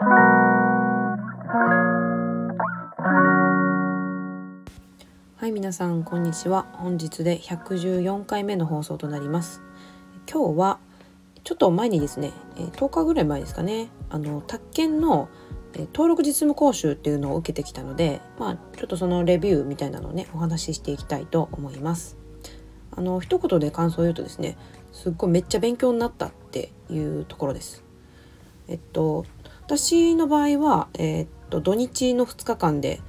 はい皆さんこんにちは。本日で114回目の放送となります。今日はちょっと前にですね10日ぐらい前ですかね。あの宅建の登録実務講習っていうのを受けてきたのでまあちょっとそのレビューみたいなのをねお話ししていきたいと思います。あの一言で感想を言うとですねすっごいめっちゃ勉強になったっていうところです。えっと私の場合は、えっと土日の2日間で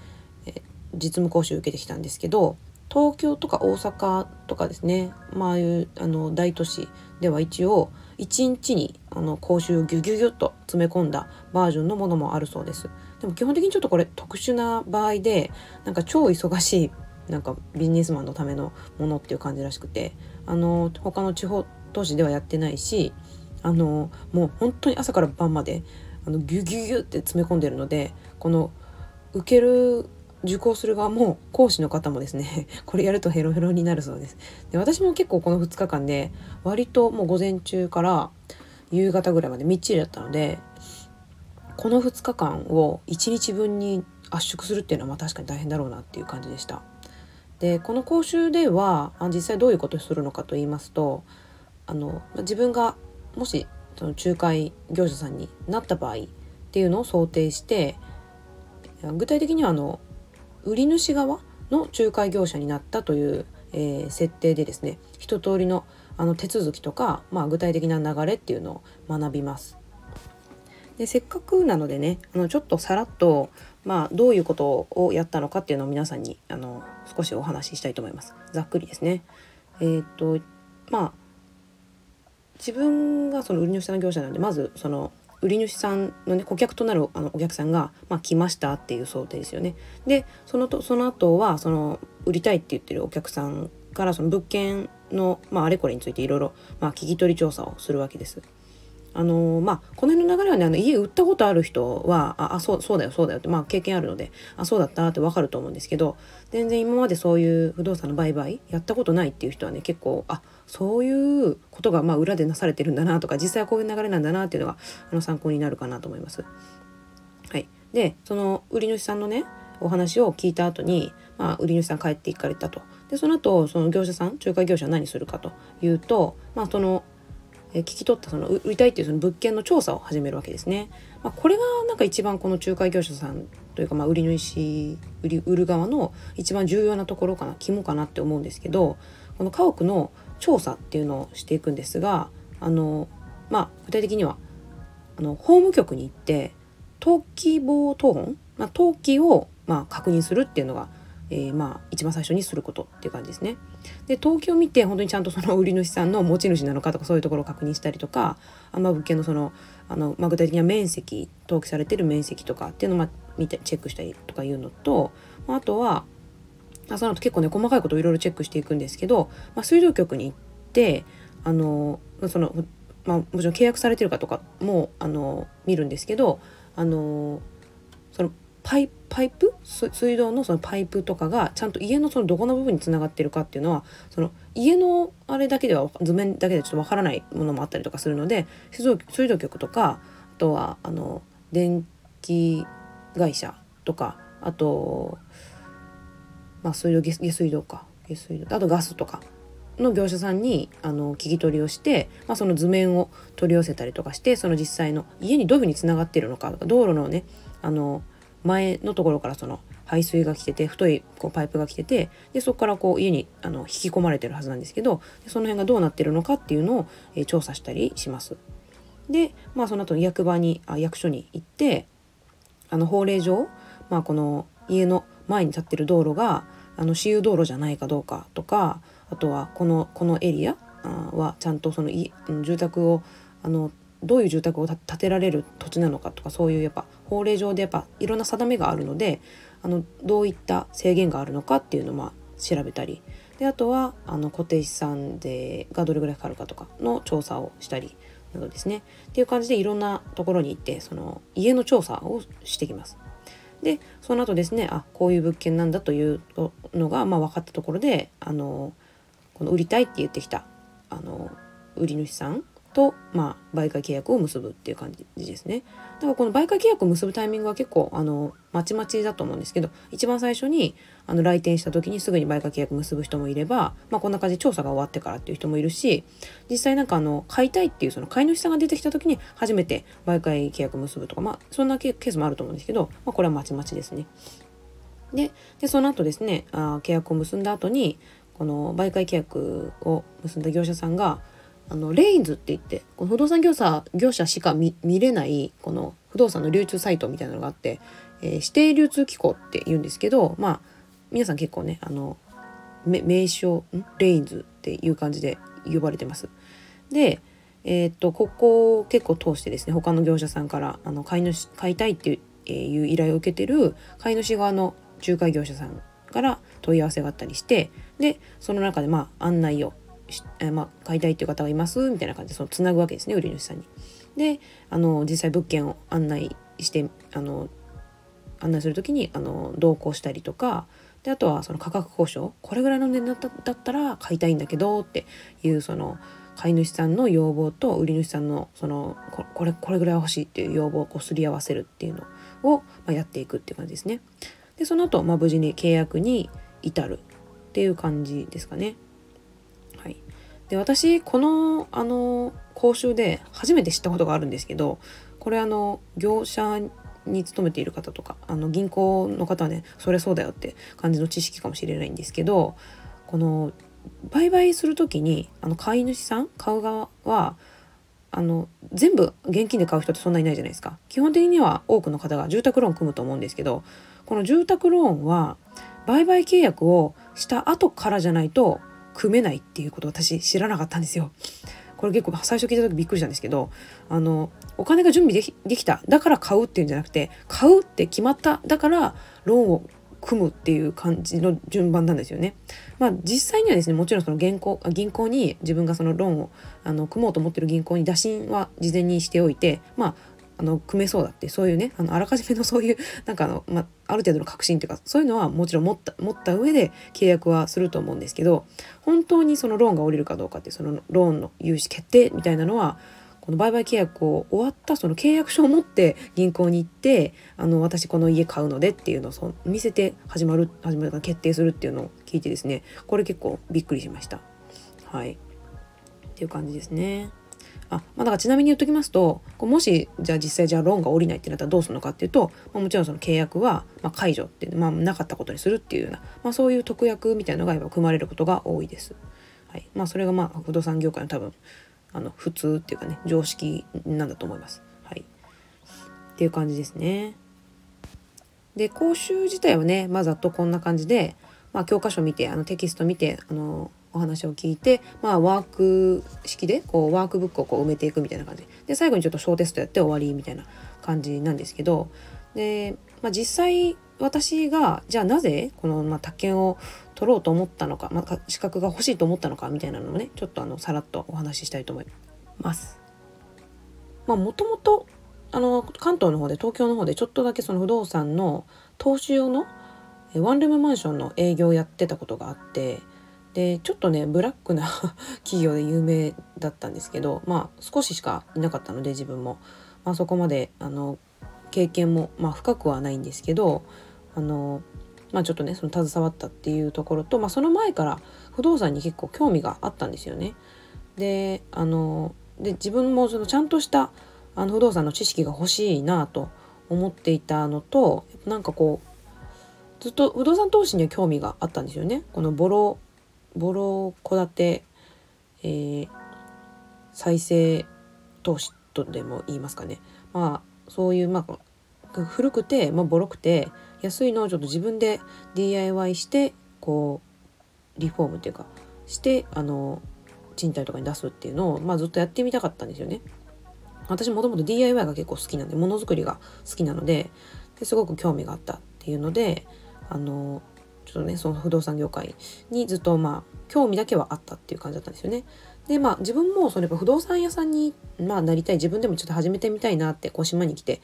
実務講習受けてきたんですけど東京とか大阪とかですね、まあ、いうあの大都市では一応1日にあの講習をギュギュギュッと詰め込んだバージョンのものもあるそうです。でも基本的にちょっとこれ特殊な場合でなんか超忙しいなんかビジネスマンのためのものっていう感じらしくてあの他の地方都市ではやってないしあのもう本当に朝から晩まであのギュギュギュって詰め込んでるのでこの受ける受講する側も講師の方もですね これやるとヘロヘロになるそうです。で私も結構この2日間で割ともう午前中から夕方ぐらいまでみっちりだったのでこの2日間を1日分に圧縮するっていうのはまあ確かに大変だろうなっていう感じでした。でこの講習では実際どういうことをするのかと言いますとあの自分がもしその仲介業者さんになった場合っていうのを想定して具体的にはあの売り主側の仲介業者になったという、えー、設定でですね一通りのあの手続きとか、まあ、具体的な流れっていうのを学びます。でせっかくなのでねあのちょっとさらっと、まあ、どういうことをやったのかっていうのを皆さんにあの少しお話ししたいと思います。ざっくりですね。えー、っとまあ自分がその売り主さんの業者なんでまずその売り主さんのね顧客となるあのお客さんが、まあ、来ましたっていう想定ですよね。でそのとその後はその売りたいって言ってるお客さんからその物件の、まあ、あれこれについていろいろ聞き取り調査をするわけです。あのまあこの辺の流れはねあの家売ったことある人はああそうそうだよそうだよってまあ経験あるのであそうだったってわかると思うんですけど全然今までそういう不動産の売買やったことないっていう人はね結構あそういうことがまあ裏でなされてるんだなとか実際はこういう流れなんだなっていうのがあの参考になるかなと思います。はい、でその売り主さんのねお話を聞いた後に、まあ、売り主さん帰っていかれたと。でその後その業者さん仲介業者は何するかというと、まあ、そのえ聞き取ったその売りたいっていうその物件の調査を始めるわけですね。まあ、これがなんか一番この仲介業者さんというかまあ売り主売り売る側の一番重要なところかな肝かなって思うんですけどこの家屋の調査っていうのをしていくんですがあの、まあ、具体的にはあの法務局に行って登記簿謄本、まあ、登記をまあ確認するっていうのが、えー、まあ一番最初にすることっていう感じですね。で登記を見て本当にちゃんとその売り主さんの持ち主なのかとかそういうところを確認したりとかあ、まあ、物件のそのあの、まあ、具体的な面積登記されてる面積とかっていうのを、まあ、見てチェックしたりとかいうのと、まあ、あとはあその後結構ね細かいことをいろいろチェックしていくんですけど、まあ、水道局に行ってあのその、まあ、もちろん契約されてるかとかもあの見るんですけどあのそのパイパイプ？水道のそのパイプとかがちゃんと家のそのどこの部分につながってるかっていうのはその家のあれだけでは図面だけでちょっとわからないものもあったりとかするので水道水道局とかあとはあの電気会社とかあとまあ水道下水道か。下水道。あとガスとかの業者さんにあの聞き取りをして、まあ、その図面を取り寄せたりとかしてその実際の家にどういうふうにつながってるのかとか道路のねあの前のところからその排水が来てて太いこうパイプが来ててでそこからこう家にあの引き込まれてるはずなんですけどその辺がどうなってるのかっていうのを、えー、調査したりします。でまあその後役場にあ役所に行ってあの法令上、まあ、この家の前に立ってる道路があの私有道路じゃないかどうかとかあとはこのこのエリアはちゃんとその住宅をあのどういう住宅を建てられる土地なのかとかそういうやっぱ法令上でやっぱいろんな定めがあるのであのどういった制限があるのかっていうのをまあ調べたりであとはあの固定資産税がどれぐらいかかるかとかの調査をしたりなどですねっていう感じでいろんなところに行ってその家の調査をしてきます。でその後ですねあこういう物件なんだというのが、まあ、分かったところであのこの売りたいって言ってきたあの売り主さんと、まあ、媒介契約を結ぶっていう感じですね。だからこの媒介契約を結ぶタイミングは結構あのまちまちだと思うんですけど一番最初にあの来店した時にすぐに媒介契約結ぶ人もいれば、まあ、こんな感じで調査が終わってからっていう人もいるし実際なんかあの買いたいっていうその買い主さんが出てきた時に初めて媒介契約結ぶとか、まあ、そんなケースもあると思うんですけど、まあ、これはまちまちですね。ででその後ですねあ契約を結んだ後にこの媒介契約を結んだ業者さんがあのレインズって言ってこの不動産業者業者しか見れないこの不動産の流通サイトみたいなのがあって、えー、指定流通機構って言うんですけどまあ皆さん結構ねあの名称レインズっていう感じで呼ばれてます。でえー、っとここを結構通してですね他の業者さんからあの買い主買いたいっていう,、えいう依頼を受けてる買い主側の仲介業者さんから問い合わせがあったりしてでその中でまあ案内をえまあ、買いたいっていう方がいますみたいな感じでそのつなぐわけですね売り主さんに。であの実際物件を案内してあの案内する時にあの同行したりとかであとはその価格交渉これぐらいの値段だったら買いたいんだけどっていうその買い主さんの要望と売り主さんのそのこれこれぐらい欲しいっていう要望をこうすり合わせるっていうのを、まあ、やっていくっていう感じですね。でその後、まあ無事に契約に至るっていう感じですかね。で私このあの講習で初めて知ったことがあるんですけどこれあの業者に勤めている方とかあの銀行の方はねそれそうだよって感じの知識かもしれないんですけどこの売買する時にあの買い主さん買う側はあの全部現金で買う人ってそんなにいないじゃないですか。基本的には多くの方が住宅ローン組むと思うんですけどこの住宅ローンは売買契約をした後からじゃないと組めないっていうことを私知らなかったんですよ。これ結構最初聞いた時びっくりしたんですけどあのお金が準備できできただから買うっていうんじゃなくて買うって決まっただからローンを組むっていう感じの順番なんですよね。まあ実際にはですねもちろんその銀行銀行に自分がそのローンをあの組もうと思ってる銀行に打診は事前にしておいてまああの組めそうだってそういうねあのあらかじめの そういうなんかあの、まあ、る程度の確信というかそういうのはもちろん持った持った上で契約はすると思うんですけど本当にそのローンが下りるかどうかってそのローンの融資決定みたいなのはこの売買契約を終わったその契約書を持って銀行に行ってあの私この家買うのでっていうのをそ見せて始まる始まるか決定するっていうのを聞いてですねこれ結構びっくりしました。はいっていう感じですね。あ、まあ、だからちなみに言っときますともしじゃあ実際じゃあローンが下りないってなったらどうするのかっていうと、まあ、もちろんその契約はま解除って、まあ、なかったことにするっていうような、まあ、そういう特約みたいなのが今組まれることが多いです。はいまあ、それがまあ不動産業界の多分あの普通っていうかね常識なんだと思います。はい、っていう感じですね。で講習自体はねまざっとこんな感じで、まあ、教科書見てあのテキスト見てあのお話を聞いて、まあ、ワーク式でこうワークブックをこう埋めていくみたいな感じで最後にちょっと小テストやって終わりみたいな感じなんですけどで、まあ、実際私がじゃあなぜこの、まあ、宅建を取ろうと思ったのか、まあ、資格が欲しいと思ったのかみたいなのをねちょっとあのさらっとお話ししたいと思います。まあ、もともとあの関東の方で東京の方でちょっとだけその不動産の投資用のワンルームマンションの営業をやってたことがあってでちょっとねブラックな 企業で有名だったんですけどまあ少ししかいなかったので自分も、まあ、そこまであの経験も、まあ、深くはないんですけどあの、まあ、ちょっとねその携わったっていうところと、まあ、その前から不動産に結構興味があったんですよね。であので自分もそのちゃんとしたあの不動産の知識が欲しいなと思っていたのとなんかこうずっと不動産投資には興味があったんですよね。このボロボロ戸建て、えー、再生投資とでも言いますかねまあそういうまあ古くて、まあ、ボロくて安いのをちょっと自分で DIY してこうリフォームっていうかしてあの賃貸とかに出すっていうのを、まあ、ずっとやってみたかったんですよね。私もともと DIY が結構好きなんでものづくりが好きなのでですごく興味があったっていうのであのちょっとねその不動産業界にずっとまあ興味だけはあったっていう感じだったんですよね。でまあ自分もそれ不動産屋さんに、まあ、なりたい自分でもちょっと始めてみたいなってこう島に来て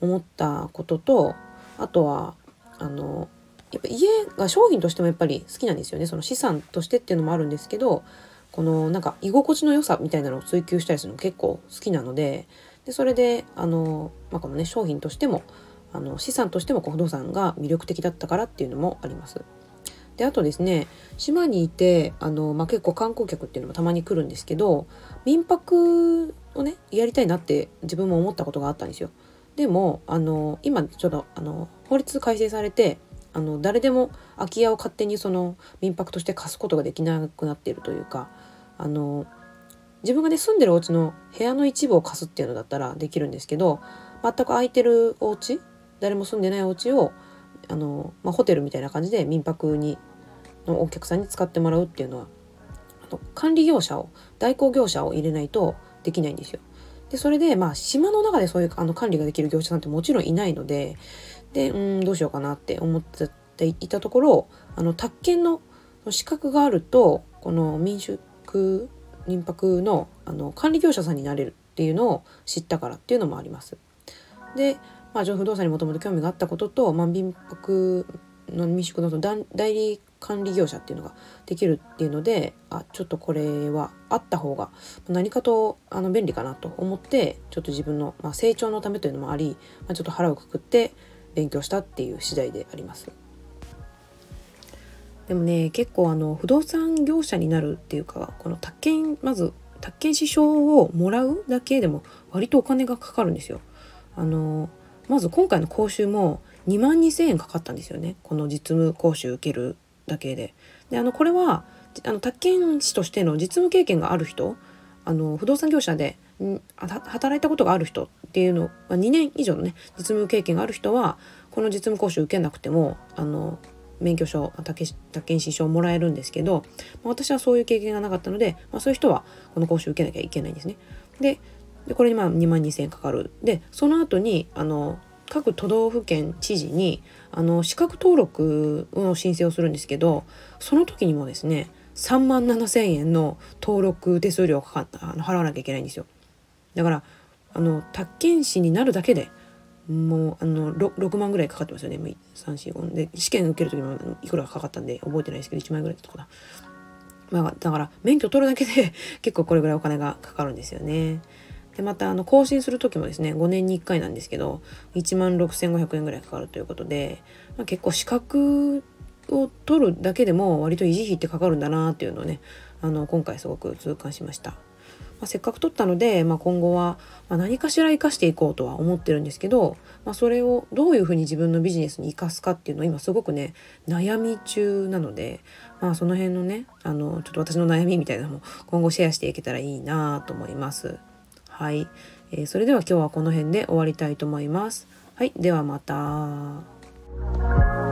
思ったこととあとはあのやっぱ家が商品としてもやっぱり好きなんですよねその資産としてっていうのもあるんですけどこのなんか居心地の良さみたいなのを追求したりするの結構好きなのででそれであの、まあ、このね商品としてもあの資産としても不動産が魅力的だったからっていうのもあります。であとですね島にいてあの、まあ、結構観光客っていうのもたまに来るんですけど民泊をねやりたいなって自分も思ったことがあったんですよ。でもあの今ちょっとあの法律改正されてあの誰でも空き家を勝手にその民泊として貸すことができなくなっているというかあの自分がね住んでるお家の部屋の一部を貸すっていうのだったらできるんですけど全く空いてるお家誰も住んでないお家をあの、まあ、ホテルみたいな感じで民泊にのお客さんに使ってもらうっていうのはあの管理業者を代行業者を入れないとできないんですよ。でそれでまあ島の中でそういうあの管理ができる業者さんってもちろんいないのででうんどうしようかなって思っていたところあの宅建の資格があるとこの民宿民泊のあの管理業者さんになれるっていうのを知ったからっていうのもあります。で、まあ、不動産にもともと興味があったことと、まあ、民泊の民宿の代理管理業者っていうのができるっていうのであちょっとこれはあった方が何かとあの便利かなと思ってちょっと自分の、まあ、成長のためというのもあり、まあ、ちょっと腹をくくって勉強したっていう次第であります。でもね結構あの不動産業者になるっていうかこの宅建まず宅建支証をもらうだけでも割とお金がかかるんですよ。あのまず今回の講習も2万2千円かかったんですよねこの実務講習受けるだけで。であのこれはあの宅建士としての実務経験がある人あの不動産業者で働いたことがある人っていうの、2年以上のね実務経験がある人はこの実務講習受けなくてもあの免許証宅建士証をもらえるんですけど、まあ、私はそういう経験がなかったので、まあ、そういう人はこの講習受けなきゃいけないんですね。ででこれにまあ2万2千円かかる。でその後にあの各都道府県知事にあの資格登録の申請をするんですけどその時にもですね3万7千円の登録手数料かかったあの払わなきゃいけないんですよ。だからあの宅建士になるだけでもうあの 6, 6万ぐらいかかってますよね345で試験受ける時もいくらかかったんで覚えてないですけど1万円ぐらいとかだ。まあ、だから免許取るだけで結構これぐらいお金がかかるんですよね。でまたあの更新する時もですね5年に1回なんですけど1万6500円ぐらいかかるということで、まあ、結構資格を取るだけでも割と維持費ってかかるんだなっていうのをねあの今回すごく痛感しました。まあ、せっかく取ったので、まあ、今後は何かしら生かしていこうとは思ってるんですけど、まあ、それをどういうふうに自分のビジネスに生かすかっていうのを今すごくね悩み中なので、まあ、その辺のねあのちょっと私の悩みみたいなのも今後シェアしていけたらいいなと思います。はい、えー、それでは今日はこの辺で終わりたいと思います。はい、ではまた。